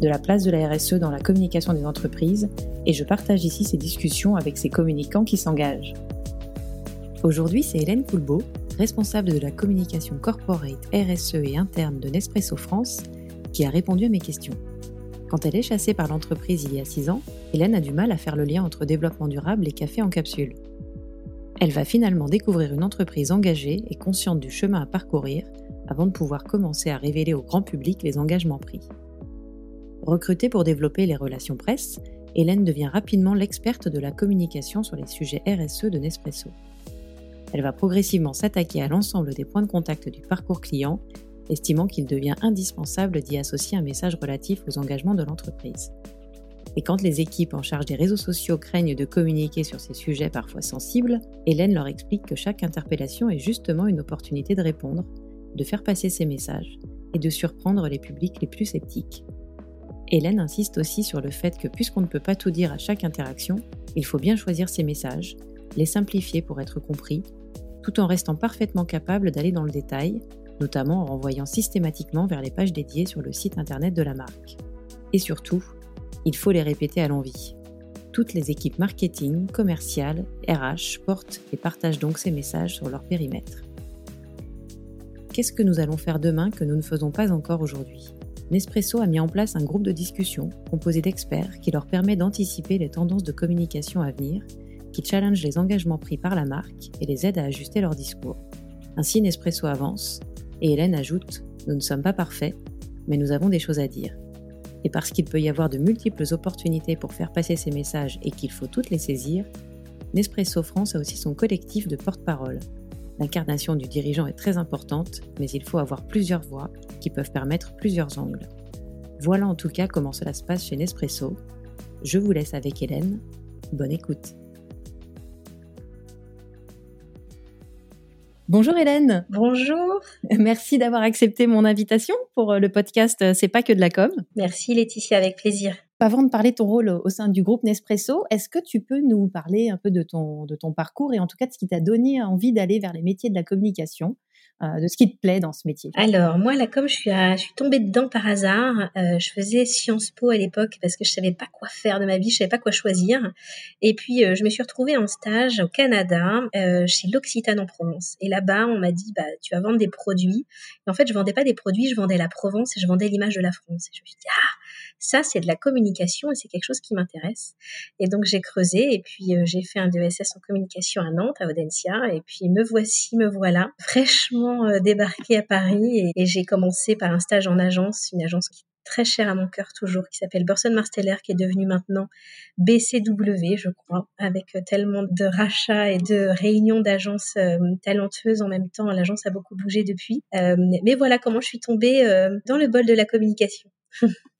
de la place de la RSE dans la communication des entreprises et je partage ici ces discussions avec ces communicants qui s'engagent. Aujourd'hui, c'est Hélène Coulbeau, responsable de la communication corporate RSE et interne de Nespresso France, qui a répondu à mes questions. Quand elle est chassée par l'entreprise il y a 6 ans, Hélène a du mal à faire le lien entre développement durable et café en capsule. Elle va finalement découvrir une entreprise engagée et consciente du chemin à parcourir avant de pouvoir commencer à révéler au grand public les engagements pris. Recrutée pour développer les relations presse, Hélène devient rapidement l'experte de la communication sur les sujets RSE de Nespresso. Elle va progressivement s'attaquer à l'ensemble des points de contact du parcours client, estimant qu'il devient indispensable d'y associer un message relatif aux engagements de l'entreprise. Et quand les équipes en charge des réseaux sociaux craignent de communiquer sur ces sujets parfois sensibles, Hélène leur explique que chaque interpellation est justement une opportunité de répondre, de faire passer ces messages et de surprendre les publics les plus sceptiques. Hélène insiste aussi sur le fait que puisqu'on ne peut pas tout dire à chaque interaction, il faut bien choisir ses messages, les simplifier pour être compris, tout en restant parfaitement capable d'aller dans le détail, notamment en renvoyant systématiquement vers les pages dédiées sur le site internet de la marque. Et surtout, il faut les répéter à l'envie. Toutes les équipes marketing, commerciales, RH portent et partagent donc ces messages sur leur périmètre. Qu'est-ce que nous allons faire demain que nous ne faisons pas encore aujourd'hui? Nespresso a mis en place un groupe de discussion composé d'experts qui leur permet d'anticiper les tendances de communication à venir, qui challenge les engagements pris par la marque et les aide à ajuster leur discours. Ainsi, Nespresso avance, et Hélène ajoute Nous ne sommes pas parfaits, mais nous avons des choses à dire. Et parce qu'il peut y avoir de multiples opportunités pour faire passer ces messages et qu'il faut toutes les saisir, Nespresso France a aussi son collectif de porte-parole, L'incarnation du dirigeant est très importante, mais il faut avoir plusieurs voix qui peuvent permettre plusieurs angles. Voilà en tout cas comment cela se passe chez Nespresso. Je vous laisse avec Hélène. Bonne écoute. Bonjour Hélène. Bonjour. Merci d'avoir accepté mon invitation pour le podcast C'est pas que de la com. Merci Laetitia, avec plaisir. Avant de parler de ton rôle au sein du groupe Nespresso, est-ce que tu peux nous parler un peu de ton, parcours et en tout cas de ce qui t'a donné envie d'aller vers les métiers de la communication euh, de ce qui te plaît dans ce métier? Alors moi là comme je suis, tombée dedans par hasard, euh, je faisais Sciences Po à l'époque parce que je savais pas quoi faire de ma vie, je savais pas quoi choisir. Et puis euh, je me suis retrouvée en stage au Canada chez l'Occitane en Provence. Et là-bas on m'a dit bah tu vas vendre des produits. En fait je vendais pas des produits, je vendais la Provence et je vendais l'image de la France. Et je me suis dit ah ça c'est de la communication et c'est quelque chose qui m'intéresse. Et donc j'ai creusé et puis j'ai fait un DESS en communication à Nantes à Audencia et puis me voici me voilà fraîchement euh, débarqué à Paris et, j'ai commencé par un stage en agence, une agence qui très chère à mon cœur toujours, qui s'appelle Burson Marsteller, qui est devenue maintenant BCW, je crois, avec euh, tellement de rachats et de réunions d'agences euh, talentueuses en même temps. L'agence a beaucoup bougé depuis. mais voilà comment je suis tombée dans le bol de la communication.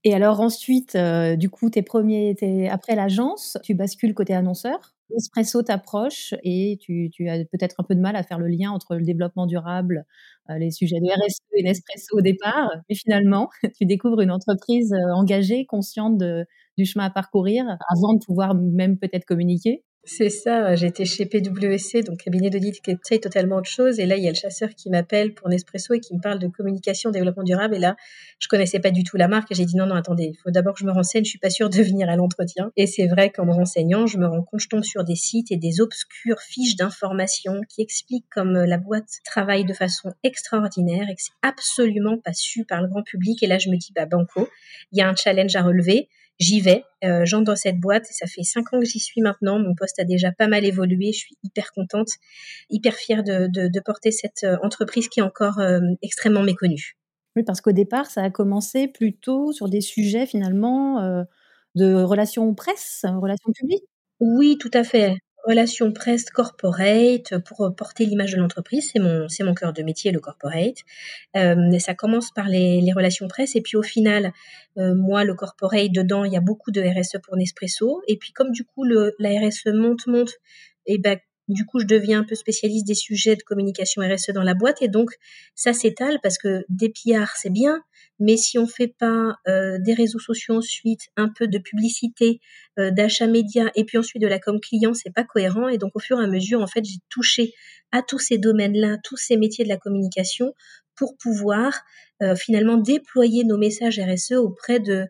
Et alors ensuite, du coup, tes premiers, après l'agence, tu bascules côté annonceur Espresso t'approche et tu, as peut-être un peu de mal à faire le lien entre le développement durable, euh, les sujets de RSE et Nespresso au départ, mais finalement, tu découvres une entreprise euh, engagée, consciente du chemin à parcourir avant de pouvoir même peut-être communiquer. C'est ça, j'étais chez PwC, donc cabinet d'audit qui est totalement autre chose. Et là, il y a le chasseur qui m'appelle pour Nespresso et qui me parle de communication, développement durable. Et là, je connaissais pas du tout la marque et j'ai dit non, non, attendez, il faut d'abord que je me renseigne, je suis pas sûre de venir à l'entretien. Et c'est vrai qu'en me renseignant, je me rends compte, je tombe sur des sites et des obscures fiches d'informations qui expliquent comme la boîte travaille de façon extraordinaire et que c'est absolument pas su par le grand public. Et là, je me dis, bah, banco, il y a un challenge à relever j'y vais, euh, j'entre dans cette boîte. Ça fait cinq ans que j'y suis maintenant. Mon poste a déjà pas mal évolué. Je suis hyper contente, hyper fière de, de, porter cette euh, entreprise qui est encore euh, extrêmement méconnue. Oui, parce qu'au départ, ça a commencé plutôt sur des sujets finalement de relations presse, relations publiques? Oui, tout à fait relations presse corporate pour porter l'image de l'entreprise. C'est mon, mon cœur de métier, le corporate. Euh, ça commence par les, relations presse et puis au final, euh, moi, le corporate, dedans, il y a beaucoup de RSE pour Nespresso. Et puis comme du coup, le, la RSE monte, monte, et ben du coup, je deviens un peu spécialiste des sujets de communication RSE dans la boîte et donc ça s'étale parce que des PR, c'est bien, mais si on fait pas euh, des réseaux sociaux ensuite, un peu de publicité, euh, d'achat média et puis ensuite de la com client, c'est pas cohérent et donc au fur et à mesure, en fait, j'ai touché à tous ces domaines-là, tous ces métiers de la communication pour pouvoir euh, finalement déployer nos messages RSE auprès de,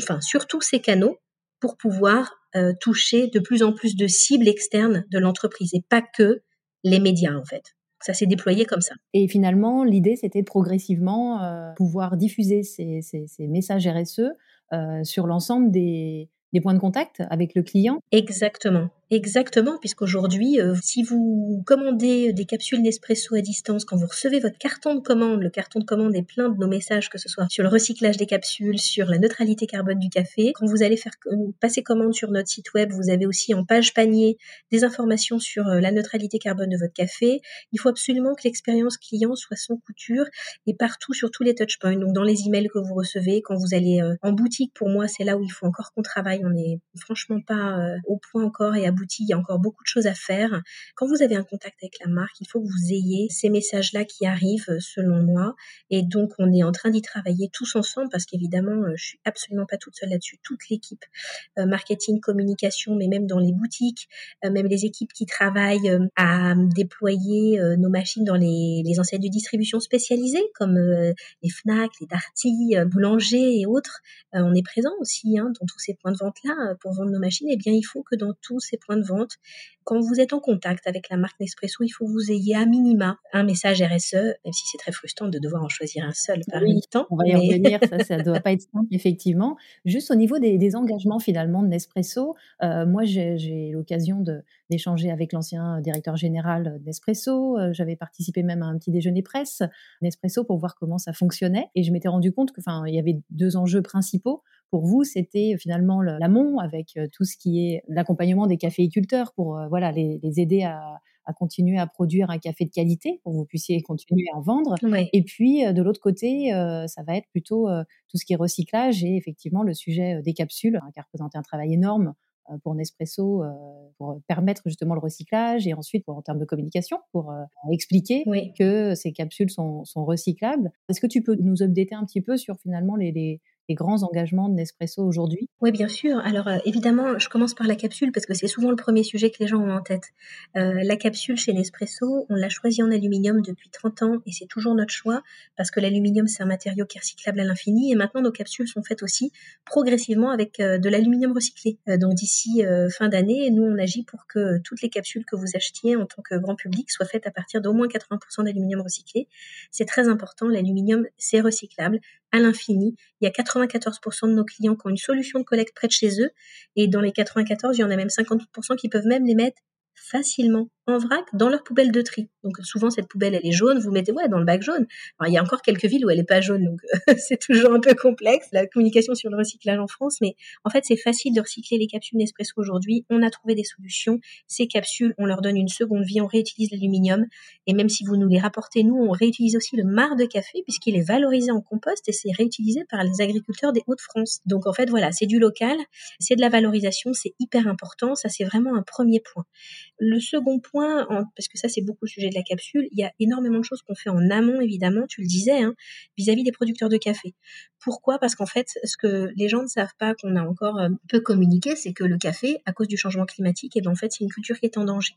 enfin, sur tous ces canaux pour pouvoir euh, toucher de plus en plus de cibles externes de l'entreprise et pas que les médias en fait. Ça s'est déployé comme ça. Et finalement, l'idée, c'était progressivement euh, pouvoir diffuser ces, messages RSE euh, sur l'ensemble des, des points de contact avec le client. Exactement. Exactement, puisqu'aujourd'hui, euh, si vous commandez des capsules Nespresso à distance, quand vous recevez votre carton de commande, le carton de commande est plein de nos messages, que ce soit sur le recyclage des capsules, sur la neutralité carbone du café. Quand vous allez faire passer commande sur notre site web, vous avez aussi en page panier des informations sur euh, la neutralité carbone de votre café. Il faut absolument que l'expérience client soit sans couture et partout sur tous les touchpoints. Donc dans les emails que vous recevez, quand vous allez euh, en boutique, pour moi, c'est là où il faut encore qu'on travaille. On n'est franchement pas au point encore et à il y a encore beaucoup de choses à faire. Quand vous avez un contact avec la marque, il faut que vous ayez ces messages-là qui arrivent, euh, selon moi. Et donc, on est en train d'y travailler tous ensemble parce qu'évidemment, euh, je suis absolument pas toute seule là-dessus. Toute l'équipe euh, marketing, communication, mais même dans les boutiques, même les équipes qui travaillent à déployer nos machines dans les, les enseignes de distribution spécialisées comme les Fnac, les Darty, Boulanger et autres. on est présent aussi hein, dans tous ces points de vente-là pour vendre nos machines. Et eh bien, il faut que dans tous ces points de vente. Quand vous êtes en contact avec la marque Nespresso, il faut que vous ayez à minima un message RSE, même si c'est très frustrant de devoir en choisir un seul par oui, temps. On va y revenir, ça ne doit pas être simple, effectivement. Juste au niveau des, engagements finalement de Nespresso, euh, moi j'ai l'occasion d'échanger avec l'ancien directeur général Nespresso. Euh, j'avais participé même à un petit déjeuner presse Nespresso pour voir comment ça fonctionnait. Et je m'étais rendu compte qu'il y avait deux enjeux principaux pour vous, c'était finalement l'amont avec euh, tout ce qui est l'accompagnement des caféiculteurs pour euh, voilà les, aider à, continuer à produire un café de qualité pour que vous puissiez continuer à en vendre. Et puis euh, de l'autre côté, ça va être plutôt tout ce qui est recyclage et effectivement le sujet des capsules hein, qui a représenté un travail énorme pour Nespresso, pour permettre justement le recyclage et ensuite pour, en termes de communication, pour expliquer que ces capsules sont, recyclables. Est-ce que tu peux nous updater un petit peu sur finalement les les grands engagements de Nespresso aujourd'hui? Oui, bien sûr. Alors euh, évidemment, je commence par la capsule parce que c'est souvent le premier sujet que les gens ont en tête. Euh, la capsule chez Nespresso, on l'a choisie en aluminium depuis 30 ans et c'est toujours notre choix parce que l'aluminium, c'est un matériau qui est recyclable à l'infini et maintenant nos capsules sont faites aussi progressivement avec euh, de l'aluminium recyclé. donc d'ici fin d'année, nous, on agit pour que toutes les capsules que vous achetiez en tant que grand public soient faites à partir d'au moins 80% d'aluminium recyclé. C'est très important, l'aluminium, c'est recyclable à l'infini. Il y a 94% de nos clients qui ont une solution de collecte près de chez eux. Et dans les 94, il y en a même 50% qui peuvent même les mettre facilement en vrac dans leur poubelle de tri. Donc souvent cette poubelle elle est jaune, vous mettez ouais dans le bac jaune. Alors, il y a encore quelques villes où elle est pas jaune, donc c'est toujours un peu complexe la communication sur le recyclage en France, mais en fait c'est facile de recycler les capsules Nespresso aujourd'hui. On a trouvé des solutions. Ces capsules, on leur donne une seconde vie, on réutilise l'aluminium et même si vous nous les rapportez nous, on réutilise aussi le marc de café puisqu'il est valorisé en compost et c'est réutilisé par les agriculteurs des Hauts-de-France. Donc en fait voilà, c'est du local, c'est de la valorisation, c'est hyper important. Ça c'est vraiment un premier point. Le second point parce que ça c'est beaucoup le sujet de la capsule, il y a énormément de choses qu'on fait en amont, évidemment, tu le disais, hein, vis-à-vis des producteurs de café. Pourquoi? Parce qu'en fait, ce que les gens ne savent pas, qu'on a encore euh, peu communiqué, c'est que le café, à cause du changement climatique, et ben, en fait, c'est une culture qui est en danger.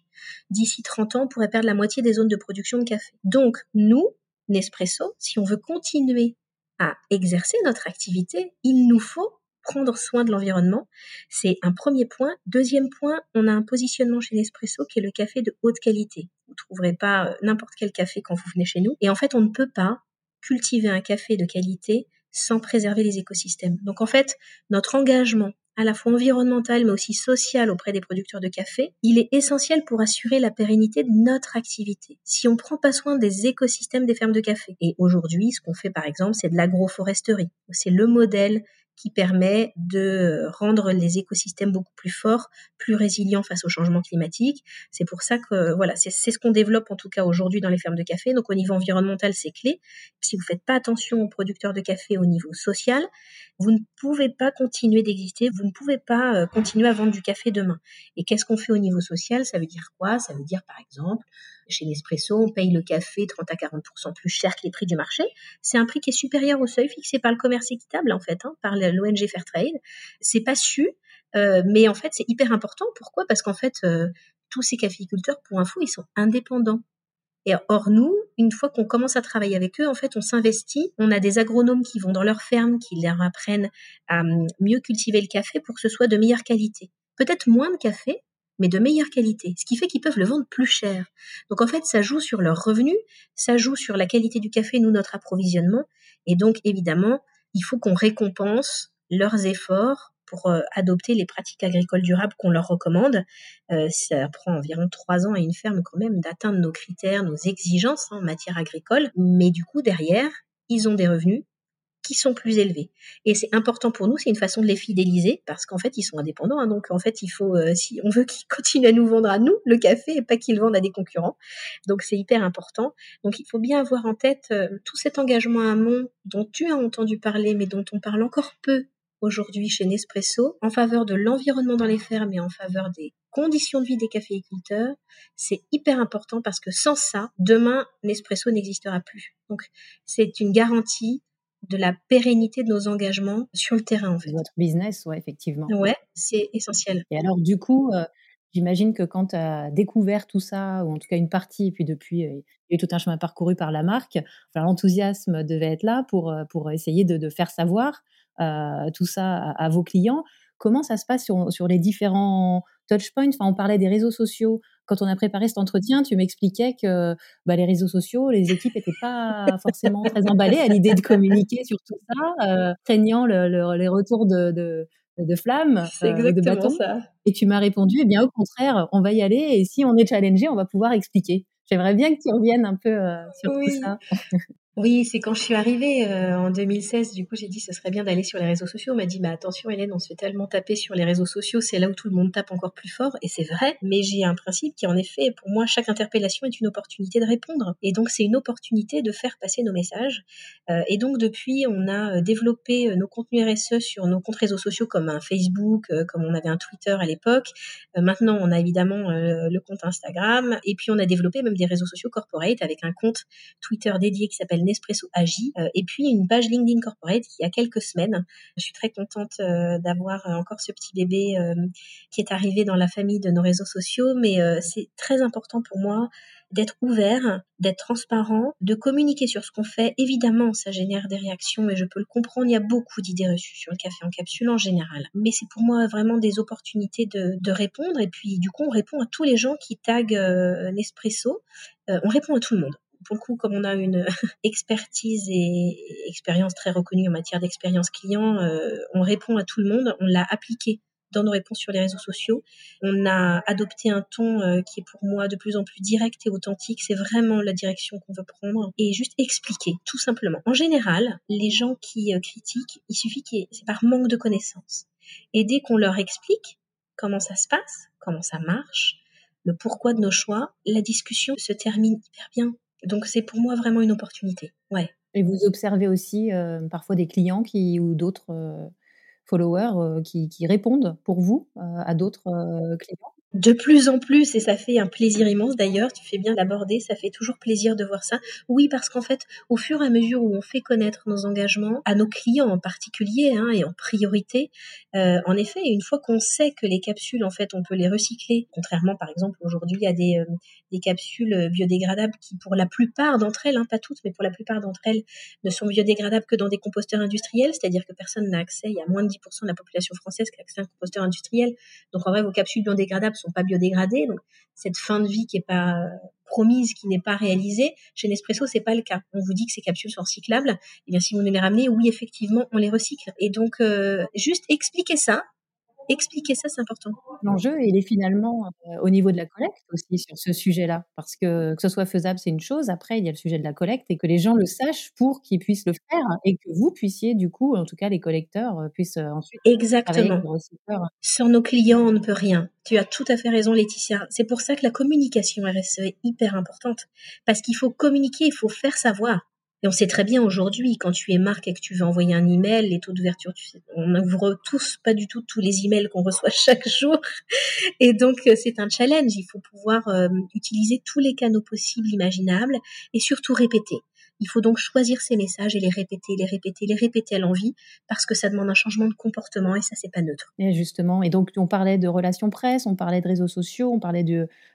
D'ici 30 ans, on pourrait perdre la moitié des zones de production de café. Donc, nous, Nespresso, si on veut continuer à exercer notre activité, il nous faut prendre soin de l'environnement. C'est un premier point. Deuxième point, on a un positionnement chez Nespresso qui est le café de haute qualité. Vous ne trouverez pas euh, n'importe quel café quand vous venez chez nous. Et en fait, on ne peut pas cultiver un café de qualité sans préserver les écosystèmes. Donc en fait, notre engagement à la fois environnemental mais aussi social auprès des producteurs de café, il est essentiel pour assurer la pérennité de notre activité. Si on ne prend pas soin des écosystèmes des fermes de café, et aujourd'hui ce qu'on fait par exemple c'est de l'agroforesterie, c'est le modèle qui permet de rendre les écosystèmes beaucoup plus forts, plus résilients face au changement climatique. C'est pour ça que voilà, c'est ce qu'on développe en tout cas aujourd'hui dans les fermes de café. Donc au niveau environnemental, c'est clé. Si vous faites pas attention aux producteurs de café au niveau social, vous ne pouvez pas continuer d'exister, vous ne pouvez pas euh, continuer à vendre du café demain. Et qu'est-ce qu'on fait au niveau social? Ça veut dire quoi? Ça veut dire par exemple chez Nespresso, on paye le café 30 à 40% plus cher que les prix du marché. C'est un prix qui est supérieur au seuil fixé par le commerce équitable, en fait, hein, par l'ONG Fairtrade. C'est pas su, euh, mais en fait, c'est hyper important. Pourquoi? Parce qu'en fait, euh, tous ces caféiculteurs, pour info, ils sont indépendants. Et or, nous, une fois qu'on commence à travailler avec eux, en fait, on s'investit. On a des agronomes qui vont dans leur ferme, qui leur apprennent à hum, mieux cultiver le café pour que ce soit de meilleure qualité. Peut-être moins de café, mais de meilleure qualité, ce qui fait qu'ils peuvent le vendre plus cher. Donc en fait, ça joue sur leurs revenus, ça joue sur la qualité du café, nous, notre approvisionnement, et donc évidemment, il faut qu'on récompense leurs efforts pour euh, adopter les pratiques agricoles durables qu'on leur recommande. Euh, ça prend environ trois ans à une ferme quand même d'atteindre nos critères, nos exigences en matière agricole, mais du coup derrière, ils ont des revenus qui sont plus élevés. Et c'est important pour nous, c'est une façon de les fidéliser parce qu'en fait, ils sont indépendants. Hein, donc en fait, il faut, euh, si on veut qu'ils continuent à nous vendre à nous le café et pas qu'ils vendent à des concurrents. Donc c'est hyper important. Donc il faut bien avoir en tête euh, tout cet engagement amont dont tu as entendu parler, mais dont on parle encore peu aujourd'hui chez Nespresso en faveur de l'environnement dans les fermes et en faveur des conditions de vie des caféiculteurs, c'est hyper important parce que sans ça, demain, Nespresso n'existera plus. Donc, c'est une garantie de la pérennité de nos engagements sur le terrain. En fait. Votre business, ouais, effectivement. Ouais, c'est essentiel. Et alors, du coup, euh, j'imagine que quand tu as découvert tout ça, ou en tout cas une partie, et puis depuis, euh, il y a eu tout un chemin parcouru par la marque, enfin, l'enthousiasme devait être là pour, euh, pour essayer de, faire savoir tout ça à, vos clients. Comment ça se passe sur, sur les différents touchpoints? Enfin, On parlait des réseaux sociaux quand on a préparé cet entretien, tu m'expliquais que bah, les réseaux sociaux, les équipes n'étaient pas forcément très emballées à l'idée de communiquer sur tout ça, euh, craignant les retours de, de, de flammes, euh, de bâtons. Ça. Et tu m'as répondu, eh bien au contraire, on va y aller et si on est challengé, on va pouvoir expliquer. J'aimerais bien que tu reviennes un peu euh, sur tout ça. Oui, c'est quand je suis arrivée euh, en 2016, du coup j'ai dit ce serait bien d'aller sur les réseaux sociaux. On m'a dit mais attention Hélène, on se fait tellement taper sur les réseaux sociaux, c'est là où tout le monde tape encore plus fort et c'est vrai, mais j'ai un principe qui en effet pour moi chaque interpellation est une opportunité de répondre et donc c'est une opportunité de faire passer nos messages. Euh, et donc depuis on a euh, développé nos contenus RSE sur nos comptes réseaux sociaux comme un Facebook, comme on avait un Twitter à l'époque. maintenant on a évidemment le compte Instagram et puis on a développé même des réseaux sociaux corporate avec un compte Twitter dédié qui s'appelle Nespresso Agi, euh, et puis une page LinkedIn Corporate qui a quelques semaines. Je suis très contente euh, d'avoir euh, encore ce petit bébé qui est arrivé dans la famille de nos réseaux sociaux, mais c'est très important pour moi d'être ouvert, d'être transparent, de communiquer sur ce qu'on fait. Évidemment, ça génère des réactions et je peux le comprendre. Il y a beaucoup d'idées reçues sur le café en capsule en général. Mais c'est pour moi vraiment des opportunités de, répondre. Et puis, du coup, on répond à tous les gens qui taguent Nespresso. on répond à tout le monde pour le coup, comme on a une expertise et expérience très reconnue en matière d'expérience client, euh, on répond à tout le monde, on l'a appliqué dans nos réponses sur les réseaux sociaux. On a adopté un ton euh, qui est pour moi de plus en plus direct et authentique. C'est vraiment la direction qu'on veut prendre et juste expliquer, tout simplement. En général, les gens qui euh, critiquent, il suffit que c'est par manque de connaissances. Et dès qu'on leur explique comment ça se passe, comment ça marche, le pourquoi de nos choix, la discussion se termine hyper bien. Donc c'est pour moi vraiment une opportunité. Ouais. Et vous observez aussi euh, parfois des clients qui ou d'autres euh, followers euh, qui, qui, répondent pour vous à d'autres clients? De plus en plus, et ça fait un plaisir immense d'ailleurs, tu fais bien d'aborder, ça fait toujours plaisir de voir ça. Oui, parce qu'en fait, au fur et à mesure où on fait connaître nos engagements, à nos clients en particulier, hein, et en priorité, euh, en effet, une fois qu'on sait que les capsules, en fait, on peut les recycler, contrairement par exemple aujourd'hui à des, euh, des capsules biodégradables qui, pour la plupart d'entre elles, hein, pas toutes, mais pour la plupart d'entre elles, ne sont biodégradables que dans des composteurs industriels, c'est-à-dire que personne n'a accès, il y a moins de 10% de la population française qui a accès à un composteur industriel. Donc en vrai, vos capsules biodégradables sont pas biodégradées. Donc cette fin de vie qui est pas promise, qui n'est pas réalisée, chez Nespresso c'est pas le cas. On vous dit que ces capsules sont recyclables. Et eh bien si vous nous les ramenez, oui effectivement on les recycle. Et donc euh, juste expliquer ça expliquer ça, c'est important. L'enjeu, il est finalement euh, au niveau de la collecte aussi sur ce sujet-là. Parce que que ce soit faisable, c'est une chose. Après, il y a le sujet de la collecte et que les gens le sachent pour qu'ils puissent le faire et que vous puissiez, du coup, en tout cas, les collecteurs euh, puissent euh, ensuite. Exactement. Sans nos clients, on ne peut rien. Tu as tout à fait raison, Laetitia. C'est pour ça que la communication RSE est hyper importante. Parce qu'il faut communiquer, il faut faire savoir. On sait très bien aujourd'hui, quand tu es marque et que tu veux envoyer un email, les taux d'ouverture, on n'ouvre tous, pas du tout tous les emails qu'on reçoit chaque jour. Et donc, euh, c'est un challenge. Il faut pouvoir euh, utiliser tous les canaux possibles, imaginables, et surtout répéter. Il faut donc choisir ces messages et les répéter, les répéter, les répéter à l'envie, parce que ça demande un changement de comportement et ça, c'est pas neutre. Et justement, et donc on parlait de relations presse, on parlait de réseaux sociaux, on parlait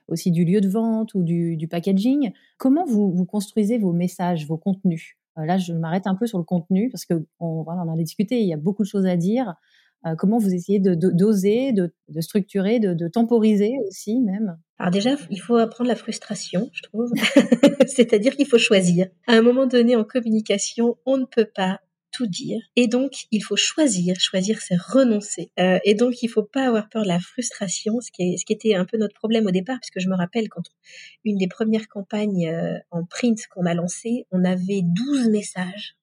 aussi du lieu de vente ou du, packaging. Comment vous, construisez vos messages, vos contenus? Euh, Là, je m'arrête un peu sur le contenu parce que on en a discuté, il y a beaucoup de choses à dire. Euh, comment vous essayez de doser, de, structurer, de, temporiser aussi même? Alors déjà, il faut apprendre la frustration, je trouve. C'est-à-dire qu'il faut choisir. À un moment donné en communication, on ne peut pas tout dire. Et donc, il faut choisir. Choisir, c'est renoncer. Euh, et donc, il faut pas avoir peur de la frustration, ce qui, est, ce qui était un peu notre problème au départ, puisque je me rappelle quand une des premières campagnes euh, en print qu'on a lancées, on avait 12 messages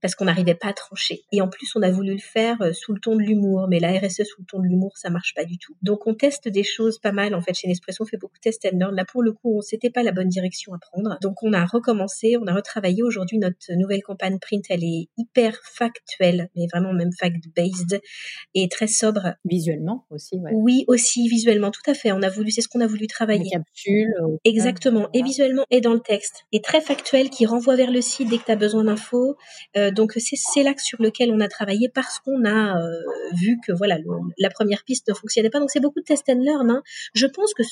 parce qu'on n'arrivait pas à trancher. Et en plus, on a voulu le faire euh, sous le ton de l'humour, mais la RSE sous le ton de l'humour, ça marche pas du tout. Donc on teste des choses pas mal en fait chez Nespresso, on fait beaucoup de test and learn. Là pour le coup, on c'était pas la bonne direction à prendre. Donc on a recommencé, on a retravaillé. Aujourd'hui, notre nouvelle campagne print, elle est hyper factuelle, mais vraiment même fact-based et très sobre. Visuellement aussi, ouais. Oui, aussi visuellement, tout à fait. On a voulu, c'est ce qu'on a voulu travailler. Les capsules. Euh, Exactement. Et visuellement et dans le texte. Et très factuel qui renvoie vers le site dès que tu as besoin d'infos. Euh, donc c'est l'axe sur lequel on a travaillé parce qu'on a euh, vu que voilà la première piste ne fonctionnait pas. Donc c'est beaucoup de test and learn. Hein. Je pense que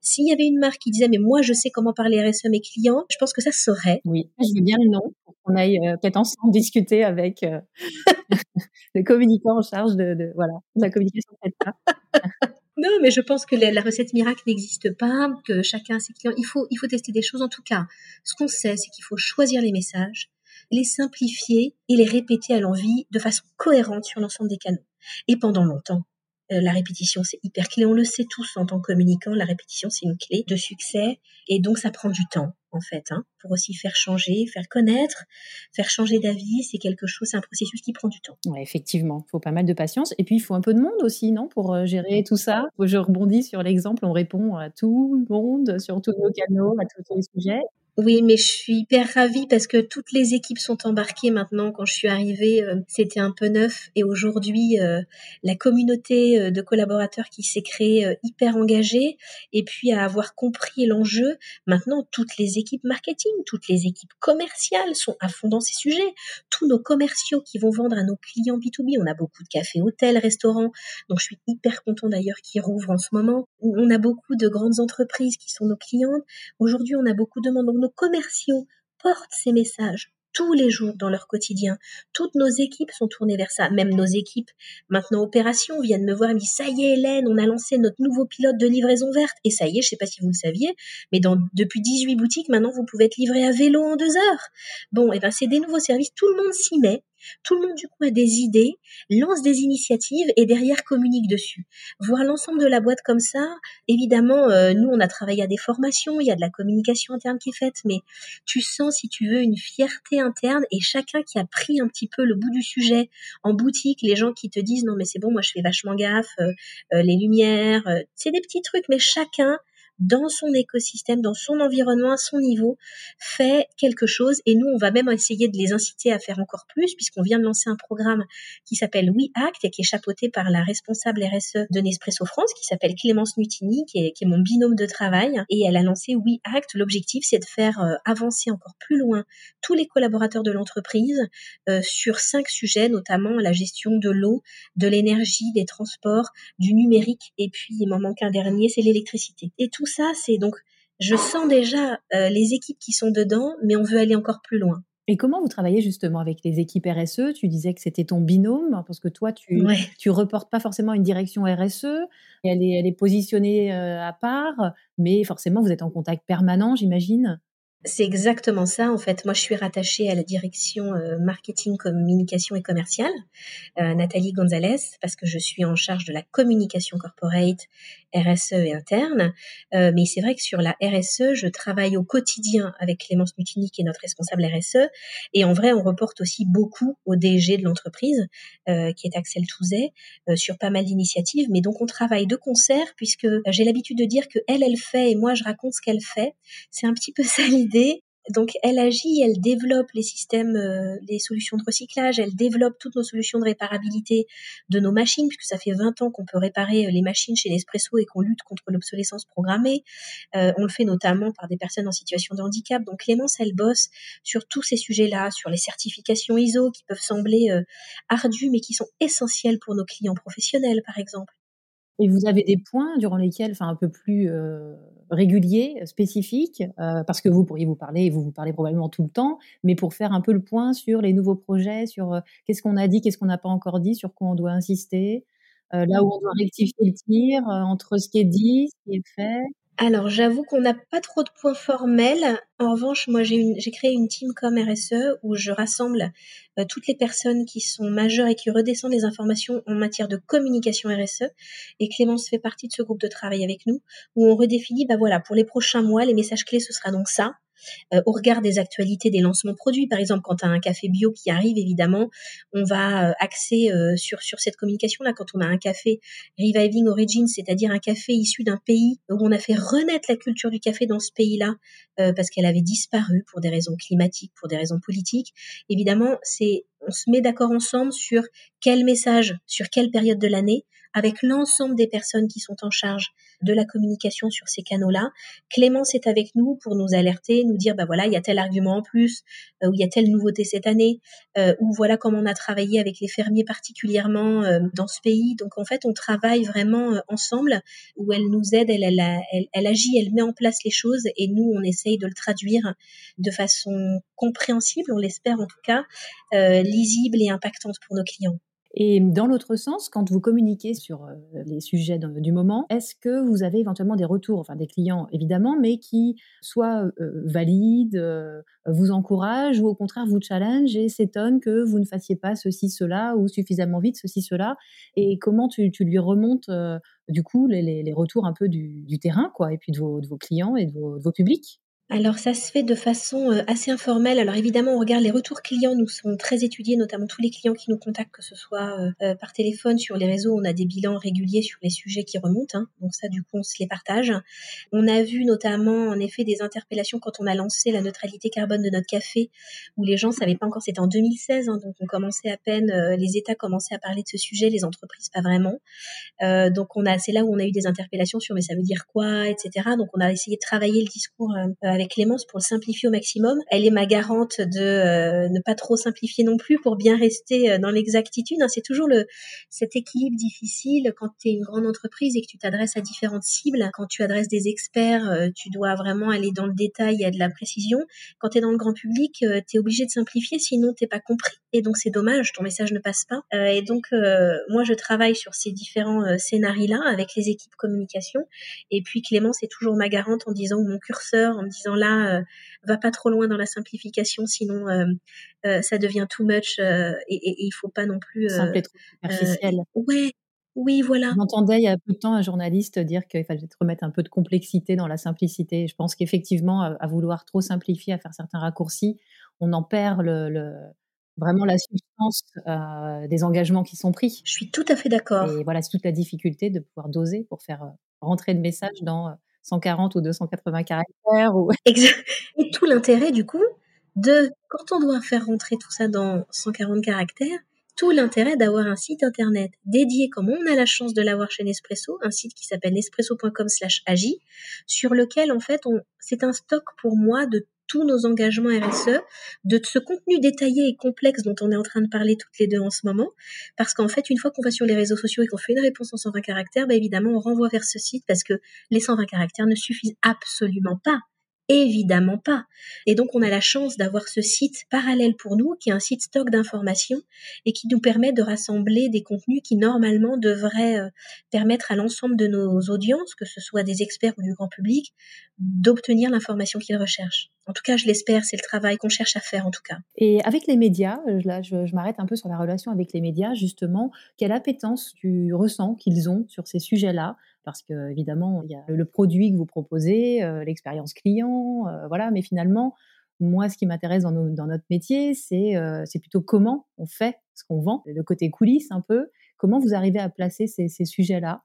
s'il y avait une marque qui disait mais moi je sais comment parler RSE à mes clients, je pense que ça serait. Oui, je veux bien le nom pour qu'on aille euh, peut-être ensemble discuter avec le communicant en charge de, voilà la communication Non, mais je pense que la, recette miracle n'existe pas, que chacun a ses clients. Il faut, il faut tester des choses. En tout cas, ce qu'on sait, c'est qu'il faut choisir les messages, les simplifier et les répéter à l'envie de façon cohérente sur l'ensemble des canaux. Et pendant longtemps, euh, la répétition, c'est hyper clé. On le sait tous en tant que communicant, la répétition, c'est une clé de succès. Et donc, ça prend du temps, en fait, hein, pour aussi faire changer, faire connaître, faire changer d'avis. C'est quelque chose, c'est un processus qui prend du temps. Effectivement, il faut pas mal de patience. Et puis, il faut un peu de monde aussi, non, pour euh, gérer tout ça? Je rebondis sur l'exemple, on répond à tout le monde, sur tous nos canaux, à tous les sujets. Oui, mais je suis hyper ravie parce que toutes les équipes sont embarquées maintenant. Quand je suis arrivée, euh, c'était un peu neuf et aujourd'hui, euh, la communauté euh, de collaborateurs qui s'est créée hyper engagée et puis à avoir compris l'enjeu, maintenant toutes les équipes marketing, toutes les équipes commerciales sont à fond dans ces sujets. Tous nos commerciaux qui vont vendre à nos clients B2B, on a beaucoup de cafés, hôtels, restaurants, donc je suis hyper content d'ailleurs qu'ils rouvrent en ce moment. On a beaucoup de grandes entreprises qui sont nos clientes. Aujourd'hui, on a beaucoup de demandes nos commerciaux portent ces messages tous les jours dans leur quotidien. Toutes nos équipes sont tournées vers ça. Même nos équipes, maintenant opération, viennent me voir et me disent, ça y est, Hélène, on a lancé notre nouveau pilote de livraison verte. Et ça y est, je sais pas si vous le saviez, mais depuis 18 boutiques, maintenant, vous pouvez être livré à vélo en deux heures. Bon, et eh ben, c'est des nouveaux services. Tout le monde s'y met. Tout le monde, du coup, a des idées, lance des initiatives et derrière communique dessus. Voir l'ensemble de la boîte comme ça, évidemment, euh, nous, on a travaillé à des formations, il y a de la communication interne qui est faite, mais tu sens, si tu veux, une fierté interne et chacun qui a pris un petit peu le bout du sujet en boutique, les gens qui te disent non, mais c'est bon, moi, je fais vachement gaffe, euh, euh, les lumières, c'est des petits trucs, mais chacun dans son écosystème, dans son environnement, à son niveau, fait quelque chose. Et nous, on va même essayer de les inciter à faire encore plus, puisqu'on vient de lancer un programme qui s'appelle We Act et qui est chapeauté par la responsable RSE de Nespresso France, qui s'appelle Clémence Nutini, qui est, mon binôme de travail. Et elle a lancé We Act. L'objectif, c'est de faire euh, avancer encore plus loin tous les collaborateurs de l'entreprise euh, sur cinq sujets, notamment la gestion de l'eau, de l'énergie, des transports, du numérique. Et puis, il m'en manque un dernier, c'est l'électricité. Ça, c'est donc, je sens déjà euh, les équipes qui sont dedans, mais on veut aller encore plus loin. Et comment vous travaillez justement avec les équipes RSE Tu disais que c'était ton binôme, parce que toi, tu Ouais. tu reportes pas forcément une direction RSE, elle est elle est positionnée, heu, à part, mais forcément vous êtes en contact permanent, j'imagine? C'est exactement ça, en fait. Moi, je suis rattachée à la direction, heu, marketing, communication et commerciale, heu, Nathalie Gonzalez, parce que je suis en charge de la communication corporate, RSE et interne. Heu, mais c'est vrai que sur la RSE, je travaille au quotidien avec Clémence Mutini, qui est notre responsable RSE et en vrai, on reporte aussi beaucoup au DG de l'entreprise, heu, qui est Axel Touzet, heu, sur pas mal d'initiatives. Mais donc on travaille de concert puisque, j'ai l'habitude de dire qu'elle, elle fait et moi je raconte ce qu'elle fait. C'est un petit peu ça l'idée donc elle agit, elle développe les systèmes, euh, les solutions de recyclage, elle développe toutes nos solutions de réparabilité de nos machines, puisque ça fait 20 ans qu'on peut réparer euh, les machines chez Nespresso et qu'on lutte contre l'obsolescence programmée. Euh, on le fait notamment par des personnes en situation de handicap. Donc Clémence, elle bosse sur tous ces sujets-là, sur les certifications ISO qui peuvent sembler ardues, mais qui sont essentielles pour nos clients professionnels, par exemple. Et vous avez des points durant lesquels, enfin un peu plus euh, réguliers, spécifiques, euh, parce que vous pourriez vous parler, et vous vous parlez probablement tout le temps, mais pour faire un peu le point sur les nouveaux projets, sur euh, qu'est-ce qu'on a dit, qu'est-ce qu'on n'a pas encore dit, sur quoi on doit insister, euh, là où on doit rectifier le tir euh, entre ce qui est dit, ce qui est fait. Alors, j'avoue qu'on n'a pas trop de points formels. En revanche, moi, j'ai créé une team comme RSE où je rassemble euh, toutes les personnes qui sont majeures et qui redescendent les informations en matière de communication RSE. Et Clémence fait partie de ce groupe de travail avec nous où on redéfinit, bah voilà, pour les prochains mois, les messages clés, ce sera donc ça. Euh, au regard des actualités des lancements produits. Par exemple, quand tu as un café bio qui arrive, évidemment, on va euh, axer euh, sur, cette communication-là. Quand on a un café Reviving Origins, c'est-à-dire un café issu d'un pays où on a fait renaître la culture du café dans ce pays-là parce qu'elle avait disparu pour des raisons climatiques, pour des raisons politiques, évidemment, on se met d'accord ensemble sur quel message, sur quelle période de l'année, avec l'ensemble des personnes qui sont en charge de la communication sur ces canaux-là. Clémence est avec nous pour nous alerter, nous dire, bah voilà, il y a tel argument en plus, euh, ou il y a telle nouveauté cette année, euh, ou voilà comment on a travaillé avec les fermiers particulièrement euh, dans ce pays. Donc en fait, on travaille vraiment ensemble, où elle nous aide, elle, elle, agit, elle met en place les choses, et nous, on essaye de le traduire de façon compréhensible, on l'espère en tout cas, lisible et impactante pour nos clients. Et dans l'autre sens, quand vous communiquez sur euh, les sujets du moment, est-ce que vous avez éventuellement des retours, enfin des clients évidemment, mais qui soit euh, valident, euh, vous encouragent ou au contraire vous challenge et s'étonnent que vous ne fassiez pas ceci, cela ou suffisamment vite ceci, cela? Et comment tu, lui remontes du coup les, retours un peu du, terrain quoi, et puis de vos, clients et de vos publics? Alors ça se fait de façon euh, assez informelle. Alors évidemment, on regarde les retours clients, nous sont très étudiés, notamment tous les clients qui nous contactent, que ce soit euh, euh, par téléphone, sur les réseaux, on a des bilans réguliers sur les sujets qui remontent. Hein. donc ça, du coup, on se les partage. On a vu notamment, en effet, des interpellations quand on a lancé la neutralité carbone de notre café, où les gens savaient pas encore, c'était en 2016, hein, donc on commençait à peine, les États commençaient à parler de ce sujet, les entreprises pas vraiment. donc on a, c'est là où on a eu des interpellations sur mais ça veut dire quoi, etc. Donc on a essayé de travailler le discours avec Clémence pour le simplifier au maximum. Elle est ma garante de euh, ne pas trop simplifier non plus pour bien rester euh, dans l'exactitude. Hein, c'est toujours cet équilibre difficile quand tu es une grande entreprise et que tu t'adresses à différentes cibles. Quand tu adresses des experts, euh, tu dois vraiment aller dans le détail et à de la précision. Quand tu es dans le grand public, tu es obligé de simplifier sinon t'es pas compris. Et donc c'est dommage, ton message ne passe pas. et donc moi je travaille sur ces différents scénarios-là avec les équipes communication. Et puis Clémence est toujours ma garante en disant mon curseur, en disant là, euh, va pas trop loin dans la simplification, sinon euh, euh, ça devient too much et, il faut pas non plus. Simple et trop superficiel. ouais, oui, voilà. J'entendais il y a peu de temps un journaliste dire qu'il fallait remettre un peu de complexité dans la simplicité. Je pense qu'effectivement, à, vouloir trop simplifier, à faire certains raccourcis, on en perd le, vraiment la substance des engagements qui sont pris. Je suis tout à fait d'accord. Et voilà, c'est toute la difficulté de pouvoir doser pour faire rentrer le message dans 140 ou 280 caractères. Ou... Et tout l'intérêt, du coup, de, quand on doit faire rentrer tout ça dans 140 caractères, tout l'intérêt d'avoir un site internet dédié, comme on a la chance de l'avoir chez Nespresso, un site qui s'appelle nespresso.com slash agi, sur lequel, en fait, on, c'est un stock pour moi de tous nos engagements RSE, de ce contenu détaillé et complexe dont on est en train de parler toutes les deux en ce moment. Parce qu'en fait, une fois qu'on va sur les réseaux sociaux et qu'on fait une réponse en 120 caractères, bah évidemment, on renvoie vers ce site parce que les 120 caractères ne suffisent absolument pas. Évidemment pas. Et donc on a la chance d'avoir ce site parallèle pour nous, qui est un site stock d'informations et qui nous permet de rassembler des contenus qui normalement devraient euh, permettre à l'ensemble de nos audiences, que ce soit des experts ou du grand public, d'obtenir l'information qu'ils recherchent. En tout cas, je l'espère, c'est le travail qu'on cherche à faire en tout cas. Et avec les médias, euh, là je, je m'arrête un peu sur la relation avec les médias, justement, quelle appétence tu ressens qu'ils ont sur ces sujets-là? Parce que évidemment il y a le produit que vous proposez, euh, l'expérience client, euh, voilà. Mais finalement, moi, ce qui m'intéresse dans, notre métier, c'est euh, c'est plutôt comment on fait ce qu'on vend, le côté coulisses un peu. Comment vous arrivez à placer ces, sujets-là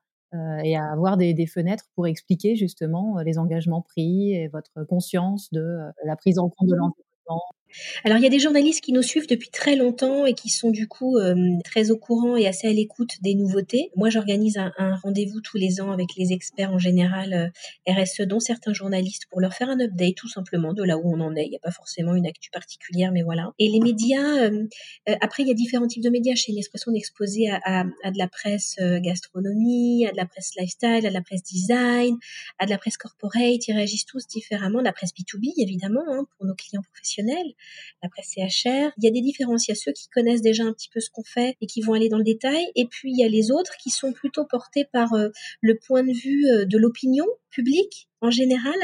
et à avoir des, fenêtres pour expliquer justement les engagements pris et votre conscience de la prise en compte de l'environnement alors il y a des journalistes qui nous suivent depuis très longtemps et qui sont du coup euh, très au courant et assez à l'écoute des nouveautés. Moi j'organise un, rendez-vous tous les ans avec les experts en général euh, RSE, dont certains journalistes, pour leur faire un update tout simplement de là où on en est. Il n'y a pas forcément une actu particulière, mais voilà. Et les médias, euh, après il y a différents types de médias. Chez Nespresso on est exposé à, de la presse gastronomie, à de la presse lifestyle, à de la presse design, à de la presse corporate. Ils réagissent tous différemment. De la presse B2B évidemment hein, pour nos clients professionnels la presse CHR. Il y a des différences. Il y a ceux qui connaissent déjà un petit peu ce qu'on fait et qui vont aller dans le détail. Et puis, il y a les autres qui sont plutôt portés par euh, le point de vue euh, de l'opinion publique en général,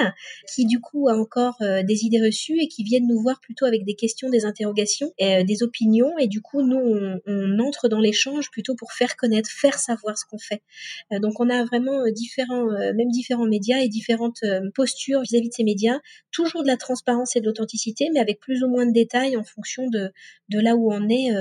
qui du coup a encore euh, des idées reçues et qui viennent nous voir plutôt avec des questions, des interrogations, des opinions. Et du coup, nous, on, entre dans l'échange plutôt pour faire connaître, faire savoir ce qu'on fait. donc, on a vraiment différents, même différents médias et différentes postures vis-à-vis -vis de ces médias. Toujours de la transparence et de l'authenticité, mais avec plus ou moins de détails en fonction de, là où on est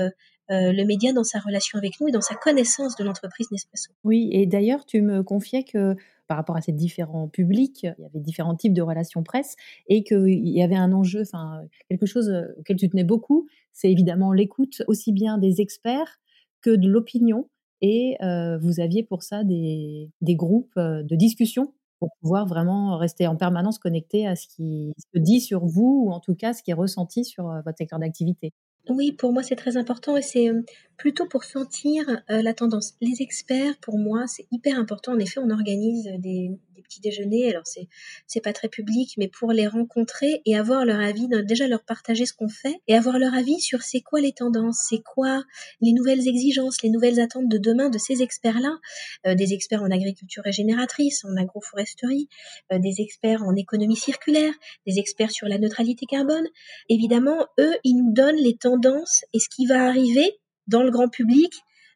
euh, le média dans sa relation avec nous et dans sa connaissance de l'entreprise Nespresso. Oui, et d'ailleurs, tu me confiais que par rapport à ces différents publics, il y avait différents types de relations presse et qu'il y avait un enjeu, enfin quelque chose auquel tu tenais beaucoup, c'est évidemment l'écoute aussi bien des experts que de l'opinion. Et euh, vous aviez pour ça des, des groupes euh, de discussion pour pouvoir vraiment rester en permanence connecté à ce qui se dit sur vous ou en tout cas ce qui est ressenti sur votre secteur d'activité. Oui, pour moi, c'est très important et c'est plutôt pour sentir la tendance. Les experts, pour moi, c'est hyper important. En effet, on organise des, petits déjeuners. Alors, c'est c'est pas très public, mais pour les rencontrer et avoir leur avis, déjà leur partager ce qu'on fait et avoir leur avis sur c'est quoi les tendances, c'est quoi les nouvelles exigences, les nouvelles attentes de demain de ces experts-là, des experts en agriculture régénératrice, en agroforesterie, des experts en économie circulaire, des experts sur la neutralité carbone. Évidemment, eux, ils nous donnent les tendances et ce qui va arriver dans le grand public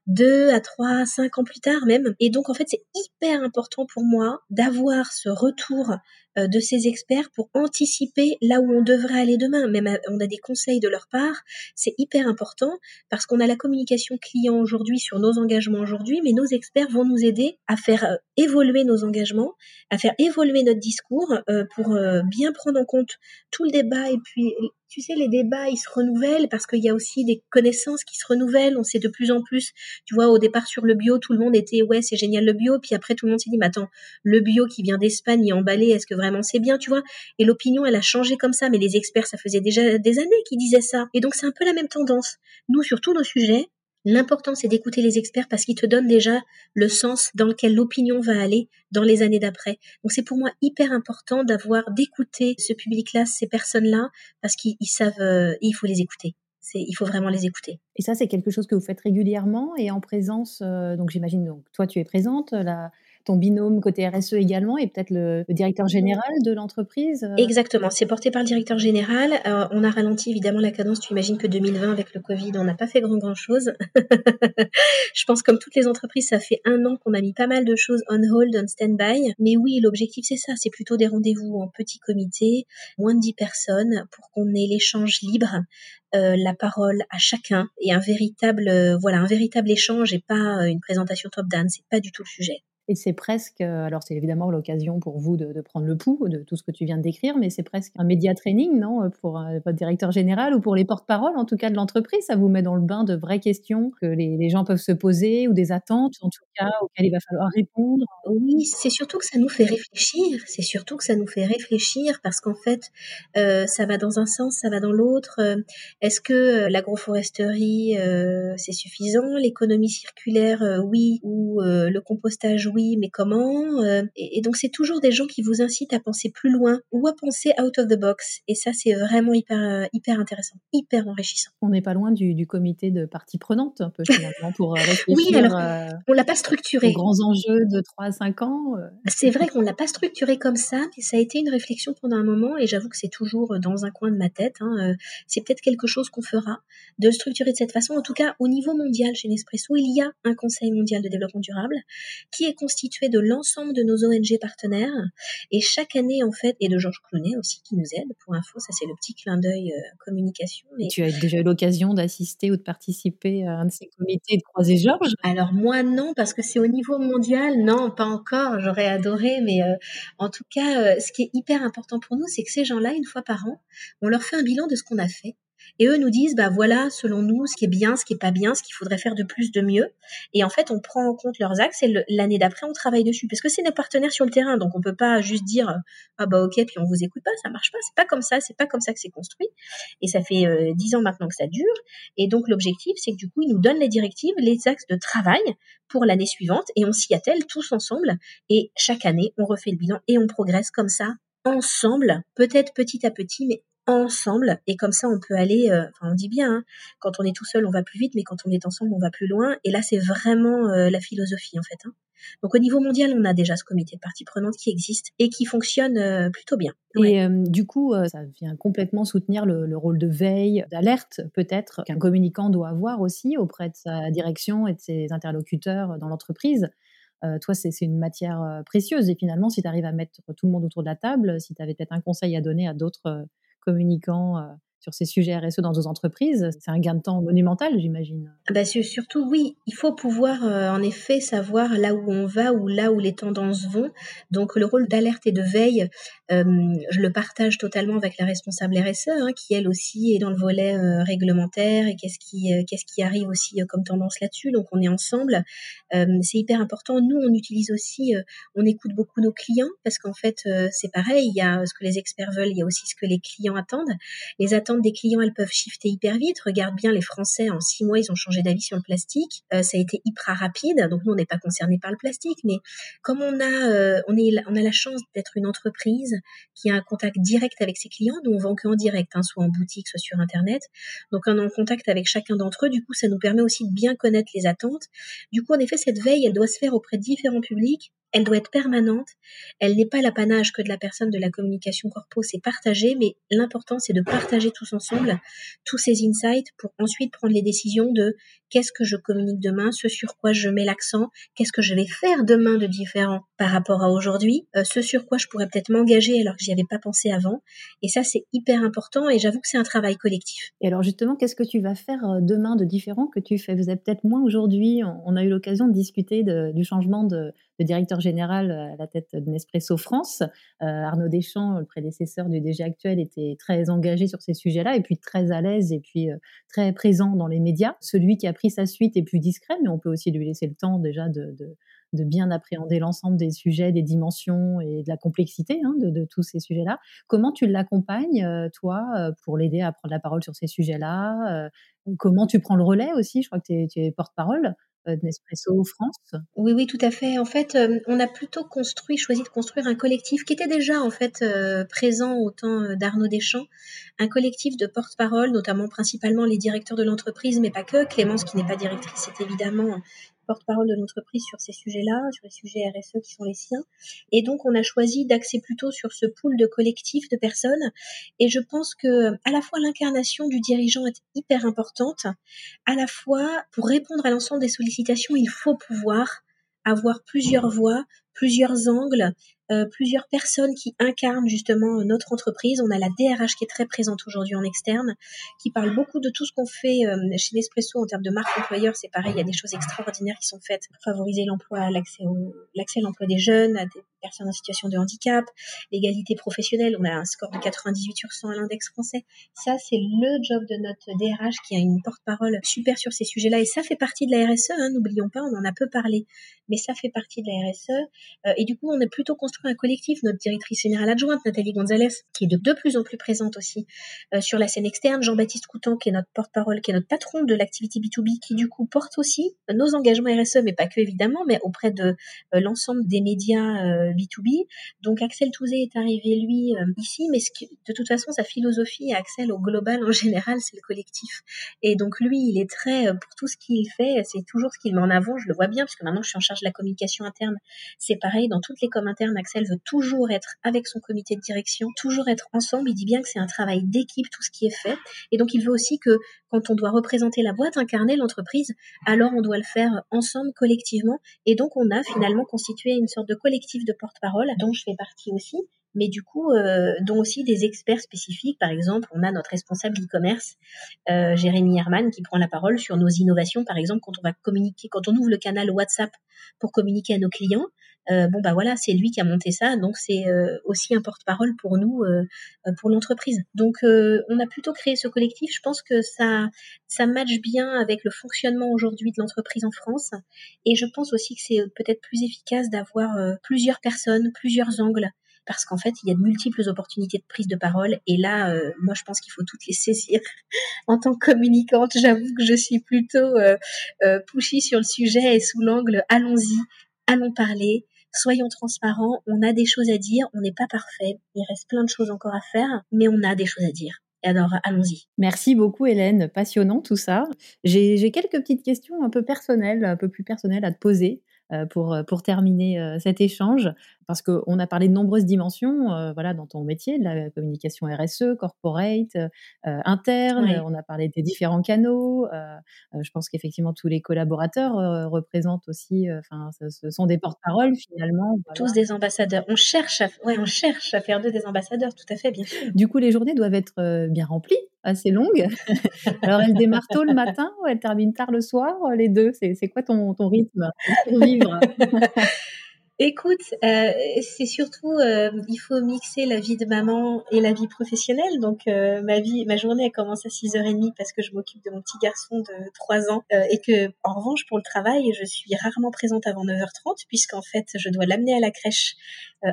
deux à trois, cinq ans plus tard même. Et donc en fait c'est hyper important pour moi d'avoir ce retour de ces experts pour anticiper là où on devrait aller demain. Même euh, on a des conseils de leur part, c'est hyper important parce qu'on a la communication client aujourd'hui sur nos engagements aujourd'hui, mais nos experts vont nous aider à faire euh, évoluer nos engagements, à faire évoluer notre discours pour bien prendre en compte tout le débat et puis tu sais, les débats, ils se renouvellent parce qu'il y a aussi des connaissances qui se renouvellent. On sait de plus en plus, tu vois, au départ sur le bio, tout le monde était, ouais, c'est génial le bio. Puis après, tout le monde s'est dit, mais attends, le bio qui vient d'Espagne est emballé, est-ce que vraiment c'est bien, tu vois Et l'opinion, elle a changé comme ça, mais les experts, ça faisait déjà des années qu'ils disaient ça. Et donc c'est un peu la même tendance. Nous, sur tous nos sujets, L'important, c'est d'écouter les experts parce qu'ils te donnent déjà le sens dans lequel l'opinion va aller dans les années d'après. Donc c'est pour moi hyper important d'avoir, d'écouter ce public-là, ces personnes-là, parce qu'ils savent, euh, il faut les écouter. Il faut vraiment les écouter. Et ça, c'est quelque chose que vous faites régulièrement et en présence. Euh, donc j'imagine, donc toi, tu es présente. La, ton binôme côté RSE également et peut-être le, directeur général de l'entreprise euh Exactement, c'est porté par le directeur général. Euh, on a ralenti évidemment la cadence. Tu imagines que 2020 avec le Covid, on n'a pas fait grand grand chose. Je pense comme toutes les entreprises, ça fait un an qu'on a mis pas mal de choses on hold, on stand-by. Mais oui, l'objectif c'est ça, c'est plutôt des rendez-vous en petit comité, moins de 10 personnes pour qu'on ait l'échange libre. Euh, la parole à chacun et un véritable voilà un véritable échange et pas une présentation top down c'est pas du tout le sujet et c'est presque, euh, alors c'est évidemment l'occasion pour vous de, prendre le pouls de tout ce que tu viens de décrire, mais c'est presque un média training, non, euh, pour euh, votre directeur général ou pour les porte-paroles, en tout cas de l'entreprise? Ça vous met dans le bain de vraies questions que les, gens peuvent se poser ou des attentes, en tout cas, auxquelles il va falloir répondre? Oui, c'est surtout que ça nous fait réfléchir. C'est surtout que ça nous fait réfléchir parce qu'en fait, ça va dans un sens, ça va dans l'autre. Est-ce que l'agroforesterie, c'est suffisant? L'économie circulaire, oui, ou le compostage, oui oui, mais comment et, donc c'est toujours des gens qui vous incitent à penser plus loin ou à penser out of the box. Et ça, c'est vraiment hyper hyper intéressant, hyper enrichissant. On n'est pas loin du, comité de parties prenantes un peu finalement pour réfléchir. oui, alors on l'a pas structuré. Aux grands enjeux de 3 à 5 ans. C'est vrai qu'on l'a pas structuré comme ça, mais ça a été une réflexion pendant un moment et j'avoue que c'est toujours dans un coin de ma tête. Hein, c'est peut-être quelque chose qu'on fera de structurer de cette façon. En tout cas, au niveau mondial chez Nespresso, il y a un Conseil mondial de développement durable qui est constitué de l'ensemble de nos ONG partenaires et chaque année en fait et de Georges Clooney aussi qui nous aide. Pour info, ça c'est le petit clin d'œil euh, communication. Mais... Tu as déjà eu l'occasion d'assister ou de participer à un de ces comités de croiser Georges? Alors moi non parce que c'est au niveau mondial, non pas encore. J'aurais adoré, mais euh, en tout cas, euh, ce qui est hyper important pour nous, c'est que ces gens-là, une fois par an, on leur fait un bilan de ce qu'on a fait et eux nous disent, bah voilà, selon nous, ce qui est bien, ce qui est pas bien, ce qu'il faudrait faire de plus, de mieux. Et en fait, on prend en compte leurs axes et l'année d'après, on travaille dessus. Parce que c'est nos partenaires sur le terrain, donc on peut pas juste dire, ah bah ok, puis on vous écoute pas, ça marche pas. C'est pas comme ça, c'est pas comme ça que c'est construit. Et ça fait euh, dix ans maintenant que ça dure. Et donc l'objectif, c'est que du coup, ils nous donnent les directives, les axes de travail pour l'année suivante, et on s'y attelle tous ensemble. Et chaque année, on refait le bilan et on progresse comme ça ensemble, peut-être petit à petit, mais ensemble. Et comme ça on peut aller euh, enfin on dit bien hein, quand on est tout seul on va plus vite mais quand on est ensemble on va plus loin. Et là c'est vraiment euh, la philosophie en fait hein. donc au niveau mondial on a déjà ce comité de parties prenantes qui existe et qui fonctionne euh, plutôt bien. Et du coup ça vient complètement soutenir le, le rôle de veille d'alerte peut-être qu'un communicant doit avoir aussi auprès de sa direction et de ses interlocuteurs dans l'entreprise. Toi, c'est une matière précieuse. Et finalement, si tu arrives à mettre tout le monde autour de la table, si tu avais peut-être un conseil à donner à d'autres communiquant euh, sur ces sujets RSE dans nos entreprises, c'est un gain de temps monumental, j'imagine. Ah bah surtout, oui, il faut pouvoir euh, en effet savoir là où on va ou là où les tendances vont. Donc le rôle d'alerte et de veille, euh, je le partage totalement avec la responsable RSE, hein, qui elle aussi est dans le volet réglementaire et qu'est-ce qui, qu'est-ce qui arrive aussi comme tendance là-dessus. Donc on est ensemble. c'est hyper important. Nous, on utilise aussi, on écoute beaucoup nos clients parce qu'en fait, c'est pareil, il y a ce que les experts veulent, il y a aussi ce que les clients attendent. Des clients, elles peuvent shifter hyper vite. Regarde bien les Français, en six mois, ils ont changé d'avis sur le plastique. Euh, ça a été hyper rapide. Donc nous, on n'est pas concerné par le plastique, mais comme on a, euh, on est, on a la chance d'être une entreprise qui a un contact direct avec ses clients. Nous, on vend que en direct, hein, soit en boutique, soit sur Internet. Donc on est en contact avec chacun d'entre eux. Du coup, ça nous permet aussi de bien connaître les attentes. Du coup, en effet, cette veille, elle doit se faire auprès de différents publics elle doit être permanente. Elle n'est pas l'apanage que de la personne de la communication corpo, c'est partagé, mais l'important c'est de partager tous ensemble tous ces insights pour ensuite prendre les décisions de qu'est-ce que je communique demain, ce sur quoi je mets l'accent, qu'est-ce que je vais faire demain de différent par rapport à aujourd'hui, euh, ce sur quoi je pourrais peut-être m'engager alors que j'y avais pas pensé avant. Et ça c'est hyper important et j'avoue que c'est un travail collectif. Et alors justement, qu'est-ce que tu vas faire euh, demain de différent que tu fais? Vous êtes peut-être moins aujourd'hui. On a eu l'occasion de discuter du changement de le directeur général à la tête de Nespresso France. Euh, Arnaud Deschamps, le prédécesseur du DG actuel, était très engagé sur ces sujets-là et puis très à l'aise et puis euh, très présent dans les médias. Celui qui a pris sa suite est plus discret, mais on peut aussi lui laisser le temps déjà de, bien appréhender l'ensemble des sujets, des dimensions et de la complexité hein, de, tous ces sujets-là. Comment tu l'accompagnes, euh, toi, pour l'aider à prendre la parole sur ces sujets-là Comment tu prends le relais aussi? Je crois que tu es porte-parole. Euh, Nespresso France Oui, oui, tout à fait. En fait, euh, on a plutôt construit, choisi de construire un collectif qui était déjà en fait euh, présent au temps d'Arnaud Deschamps, un collectif de porte-parole, notamment principalement les directeurs de l'entreprise, mais pas que. Clémence, qui n'est pas directrice, c'est évidemment porte-parole de l'entreprise sur ces sujets-là, sur les sujets RSE qui sont les siens. Et donc, on a choisi d'axer plutôt sur ce pool de collectifs de personnes. Et je pense que à la fois l'incarnation du dirigeant est hyper importante, à la fois pour répondre à l'ensemble des sollicitations, il faut pouvoir avoir plusieurs voix, plusieurs angles, euh, plusieurs personnes qui incarnent justement notre entreprise. On a la DRH qui est très présente aujourd'hui en externe, qui parle beaucoup de tout ce qu'on fait euh, chez Nespresso en termes de marque employeur. C'est pareil, il y a des choses extraordinaires qui sont faites pour favoriser l'emploi, l'accès l'accès à l'emploi des jeunes, à des personnes en situation de handicap, l'égalité professionnelle. On a un score de 98 sur 100 à l'index français. Ça, c'est le job de notre DRH qui a une porte-parole super sur ces sujets-là. Et ça fait partie de la RSE, hein, n'oublions pas, on en a peu parlé, mais ça fait partie de la RSE. Euh, et du coup, on est plutôt construit un collectif. Notre directrice générale adjointe, Nathalie Gonzalez, qui est de, de plus en plus présente aussi euh, sur la scène externe. Jean-Baptiste Coutan, qui est notre porte-parole, qui est notre patron de l'activité B2B, qui du coup porte aussi nos engagements RSE, mais pas que évidemment, mais auprès de euh, l'ensemble des médias B2B. Donc Axel Touzé est arrivé, lui, ici, mais de toute façon, sa philosophie, Axel, au global, en général, c'est le collectif. Et donc lui, il est très, pour tout ce qu'il fait, c'est toujours ce qu'il met en avant. Je le vois bien, parce que maintenant, je suis en charge de la communication interne. C'est pareil, dans toutes les com internes, Axel veut toujours être avec son comité de direction, toujours être ensemble. Il dit bien que c'est un travail d'équipe, tout ce qui est fait. Et donc, il veut aussi que quand on doit représenter la boîte, incarner l'entreprise, alors on doit le faire ensemble, collectivement. Et donc, on a finalement constitué une sorte de collectif de porte-parole, dont je fais partie aussi mais du coup, euh, dont aussi des experts spécifiques. Par exemple, on a notre responsable e-commerce, euh, Jérémy Herman, qui prend la parole sur nos innovations. Par exemple, quand on va communiquer, quand on ouvre le canal WhatsApp pour communiquer à nos clients, bon bah voilà, c'est lui qui a monté ça, donc c'est euh, aussi un porte-parole pour nous, euh, pour l'entreprise. Donc on a plutôt créé ce collectif. Je pense que ça ça matche bien avec le fonctionnement aujourd'hui de l'entreprise en France, et je pense aussi que c'est peut-être plus efficace d'avoir plusieurs personnes, plusieurs angles parce qu'en fait, il y a de multiples opportunités de prise de parole. Et là, moi, je pense qu'il faut toutes les saisir. en tant que communicante, j'avoue que je suis plutôt euh, pushy sur le sujet et sous l'angle allons-y, allons parler, soyons transparents, on a des choses à dire, on n'est pas parfait, il reste plein de choses encore à faire, mais on a des choses à dire. Alors, allons-y. Merci beaucoup, Hélène. Passionnant tout ça. J'ai quelques petites questions un peu personnelles, un peu plus personnelles à te poser. Euh, pour, euh, pour terminer euh, cet échange, parce qu'on a parlé de nombreuses dimensions voilà, dans ton métier, de la communication RSE, corporate, interne, on a parlé des différents canaux. je pense qu'effectivement, tous les collaborateurs représentent aussi, enfin, ce, sont des porte-paroles finalement. Tous des ambassadeurs. On cherche, à, ouais, on cherche à faire d'eux des ambassadeurs, tout à fait, bien sûr. Du coup, les journées doivent être bien remplies assez longues. Alors, elles démarrent tôt le matin ou elles terminent tard le soir, les deux? C'est quoi ton, ton rythme? Pour vivre Écoute, euh, c'est surtout, euh, il faut mixer la vie de maman et la vie professionnelle. Donc, euh, ma vie, ma journée, elle commence à 6h30 parce que je m'occupe de mon petit garçon de 3 ans et que, en revanche, pour le travail, je suis rarement présente avant 9h30 puisqu'en fait, je dois l'amener à la crèche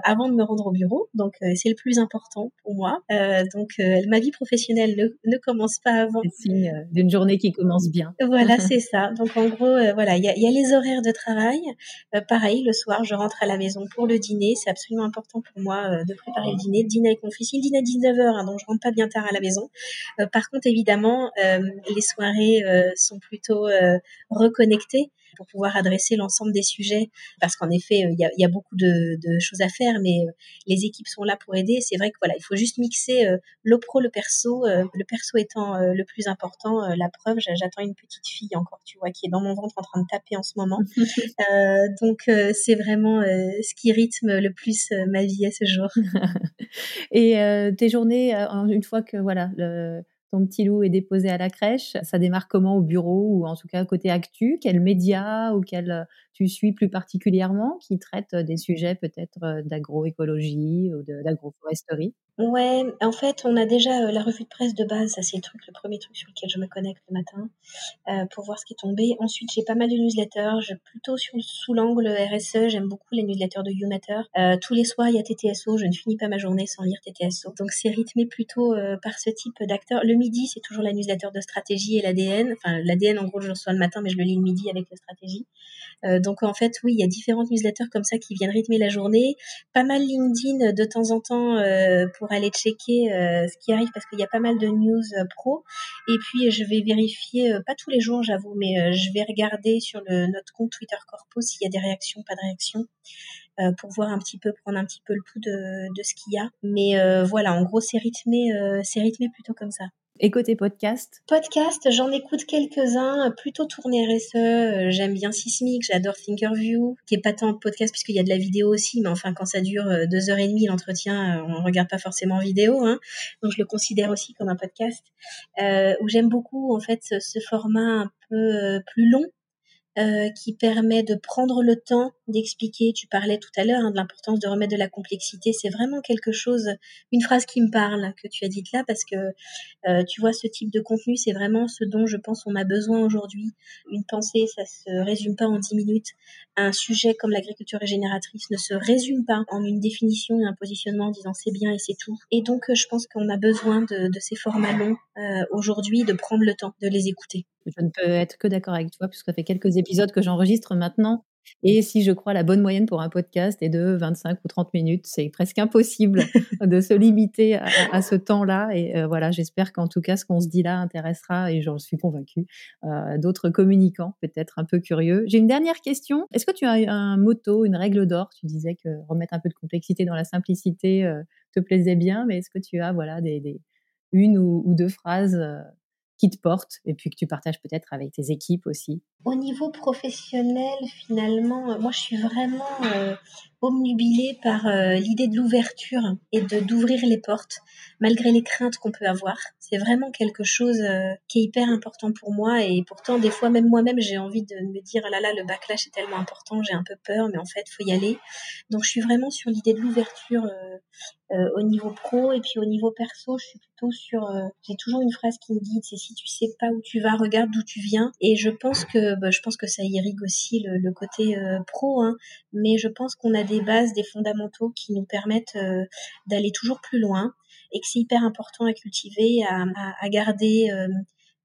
avant de me rendre au bureau. Donc, c'est le plus important pour moi. donc, ma vie professionnelle ne, ne commence pas avant. C'est signe d'une journée qui commence bien. Voilà, c'est ça. Donc, en gros, voilà, il y a, y a, les horaires de travail. pareil, le soir, je rentre à la maison pour le dîner. C'est absolument important pour moi euh, de préparer le dîner. Le dîner avec mon fils, il dîne à 19h, hein, donc je rentre pas bien tard à la maison. Euh, par contre, évidemment, euh, les soirées sont plutôt reconnectées pour pouvoir adresser l'ensemble des sujets. Parce qu'en effet, euh, il y a, y, a, beaucoup de, de, choses à faire, mais euh, les équipes sont là pour aider. C'est vrai que voilà, il faut juste mixer euh, le pro, le perso, le perso étant le plus important. la preuve, j'attends une petite fille encore, tu vois, qui est dans mon ventre en train de taper en ce moment. donc c'est vraiment ce qui rythme le plus ma vie à ce jour. Et tes journées, une fois que voilà, le, ton petit loup est déposé à la crèche, ça démarre comment au bureau ou en tout cas côté actu? Quels médias ou quels euh, tu suis plus particulièrement qui traitent euh, des sujets peut-être euh, d'agroécologie ou d'agroforesterie? Ouais, en fait, on a déjà la revue de presse de base, ça c'est le truc, le premier truc sur lequel je me connecte le matin pour voir ce qui est tombé. Ensuite, j'ai pas mal de newsletters, je plutôt sous l'angle RSE, j'aime beaucoup les newsletters de YouMatter. Euh, tous les soirs, il y a TTSO, je ne finis pas ma journée sans lire TTSO. Donc c'est rythmé plutôt par ce type d'acteurs. Le midi, c'est toujours la newsletter de stratégie et l'ADN. Enfin, l'ADN, en gros, je le reçois le matin, mais je le lis le midi avec la stratégie. Euh, donc en fait, oui, il y a différentes newsletters comme ça qui viennent rythmer la journée. Pas mal LinkedIn de temps en temps euh, pour aller checker euh, ce qui arrive parce qu'il y a pas mal de news pro. Et puis je vais vérifier, pas tous les jours j'avoue, mais je vais regarder sur notre compte Twitter Corpo s'il y a des réactions, pas de réactions. pour voir un petit peu, prendre un petit peu le pouls de, de ce qu'il y a. Mais voilà, en gros, c'est rythmé, c'est rythmé plutôt comme ça. Et podcast Podcast, j'en écoute quelques-uns, plutôt tournés RSE. Euh, j'aime bien Sismic, j'adore Thinkerview, qui est pas tant podcast puisqu'il y a de la vidéo aussi, mais enfin quand ça dure euh, deux heures et demie l'entretien, euh, on regarde pas forcément vidéo, hein, donc je le considère aussi comme un podcast. Euh, où j'aime beaucoup en fait ce format un peu plus long euh, qui permet de prendre le temps d'expliquer. Tu parlais tout à l'heure hein, de l'importance de remettre de la complexité. C'est vraiment quelque chose, une phrase qui me parle que tu as dite là, parce que euh, tu vois, ce type de contenu, c'est vraiment ce dont je pense on a besoin aujourd'hui. Une pensée, ça se résume pas en dix minutes. Un sujet comme l'agriculture régénératrice ne se résume pas en une définition et un positionnement en disant c'est bien et c'est tout. Et donc, je pense qu'on a besoin de, de ces formats longs euh, aujourd'hui, de prendre le temps de les écouter. Je ne peux être que d'accord avec toi, puisque ça fait quelques épisodes que j'enregistre maintenant. Et si je crois la bonne moyenne pour un podcast est de 25 ou 30 minutes, c'est presque impossible de se limiter à, ce temps-là. Et euh, voilà, j'espère qu'en tout cas, ce qu'on se dit là intéressera, et j'en suis convaincue, euh, d'autres communicants peut-être un peu curieux. J'ai une dernière question. Est-ce que tu as un motto, une règle d'or? Tu disais que remettre un peu de complexité dans la simplicité euh, te plaisait bien, mais est-ce que tu as voilà des, une ou, ou deux phrases qui te porte et puis que tu partages peut-être avec tes équipes aussi. Au niveau professionnel, finalement, moi je suis vraiment euh, omnubilée par euh, l'idée de l'ouverture et de d'ouvrir les portes malgré les craintes qu'on peut avoir. C'est vraiment quelque chose euh, qui est hyper important pour moi et pourtant des fois même moi-même j'ai envie de me dire ah là là le backlash est tellement important, j'ai un peu peur mais en fait faut y aller. Donc je suis vraiment sur l'idée de l'ouverture euh, au niveau pro et puis au niveau perso, je suis plutôt sur j'ai toujours une phrase qui me guide, c'est si tu sais pas où tu vas, regarde d'où tu viens et je pense que bah, je pense que ça irrigue aussi le, le côté pro hein, mais je pense qu'on a des bases, des fondamentaux qui nous permettent euh, d'aller toujours plus loin et que c'est hyper important à cultiver, à, garder euh,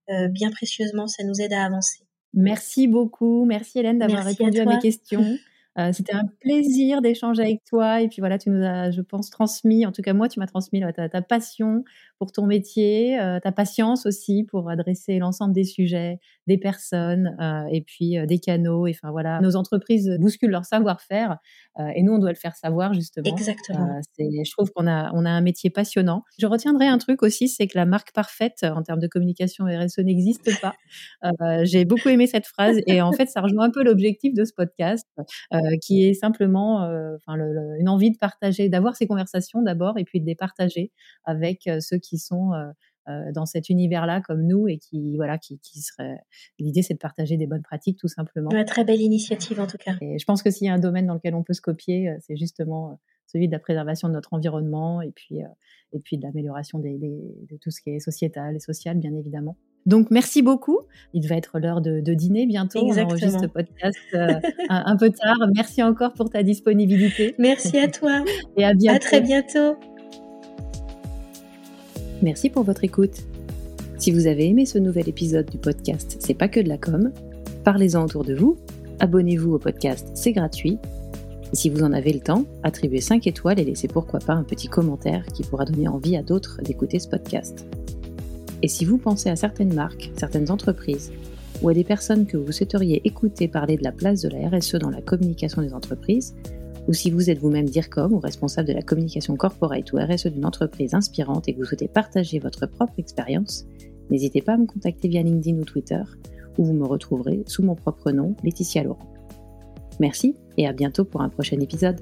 euh, bien précieusement. Ça nous aide à avancer. Merci beaucoup. Merci Hélène d'avoir répondu à, mes questions. C'était un plaisir d'échanger avec toi. Et puis voilà, tu nous as, je pense, transmis, en tout cas moi, tu m'as transmis ta, ta, passion pour ton métier, ta patience aussi pour adresser l'ensemble des sujets, des personnes et puis des canaux. Et enfin voilà, nos entreprises bousculent leur savoir-faire et nous, on doit le faire savoir justement. Exactement. je trouve qu'on a, on a un métier passionnant. Je retiendrai un truc aussi, c'est que la marque parfaite en termes de communication RSE n'existe pas. J'ai beaucoup aimé cette phrase et en fait, ça rejoint un peu l'objectif de ce podcast. Euh, qui est simplement euh, enfin, une envie de partager, d'avoir ces conversations d'abord et puis de les partager avec euh, ceux qui sont dans cet univers-là comme nous et qui voilà qui, qui serait l'idée c'est de partager des bonnes pratiques tout simplement. Une très belle initiative en tout cas. Et je pense que s'il y a un domaine dans lequel on peut se copier, c'est justement celui de la préservation de notre environnement et puis et puis de l'amélioration de tout ce qui est sociétal et social bien évidemment. Donc, merci beaucoup. Il va être l'heure de, dîner bientôt. On enregistre ce podcast euh, un, peu tard. Merci encore pour ta disponibilité. Merci à toi. Et à bientôt. À très bientôt. Merci pour votre écoute. Si vous avez aimé ce nouvel épisode du podcast C'est pas que de la com, parlez-en autour de vous. Abonnez-vous au podcast, c'est gratuit. Et si vous en avez le temps, attribuez 5 étoiles et laissez pourquoi pas un petit commentaire qui pourra donner envie à d'autres d'écouter ce podcast. Et si vous pensez à certaines marques, certaines entreprises, ou à des personnes que vous souhaiteriez écouter parler de la place de la RSE dans la communication des entreprises, ou si vous êtes vous-même DIRCOM ou responsable de la communication corporate ou RSE d'une entreprise inspirante et que vous souhaitez partager votre propre expérience, n'hésitez pas à me contacter via LinkedIn ou Twitter, où vous me retrouverez sous mon propre nom, Laetitia Laurent. Merci et à bientôt pour un prochain épisode.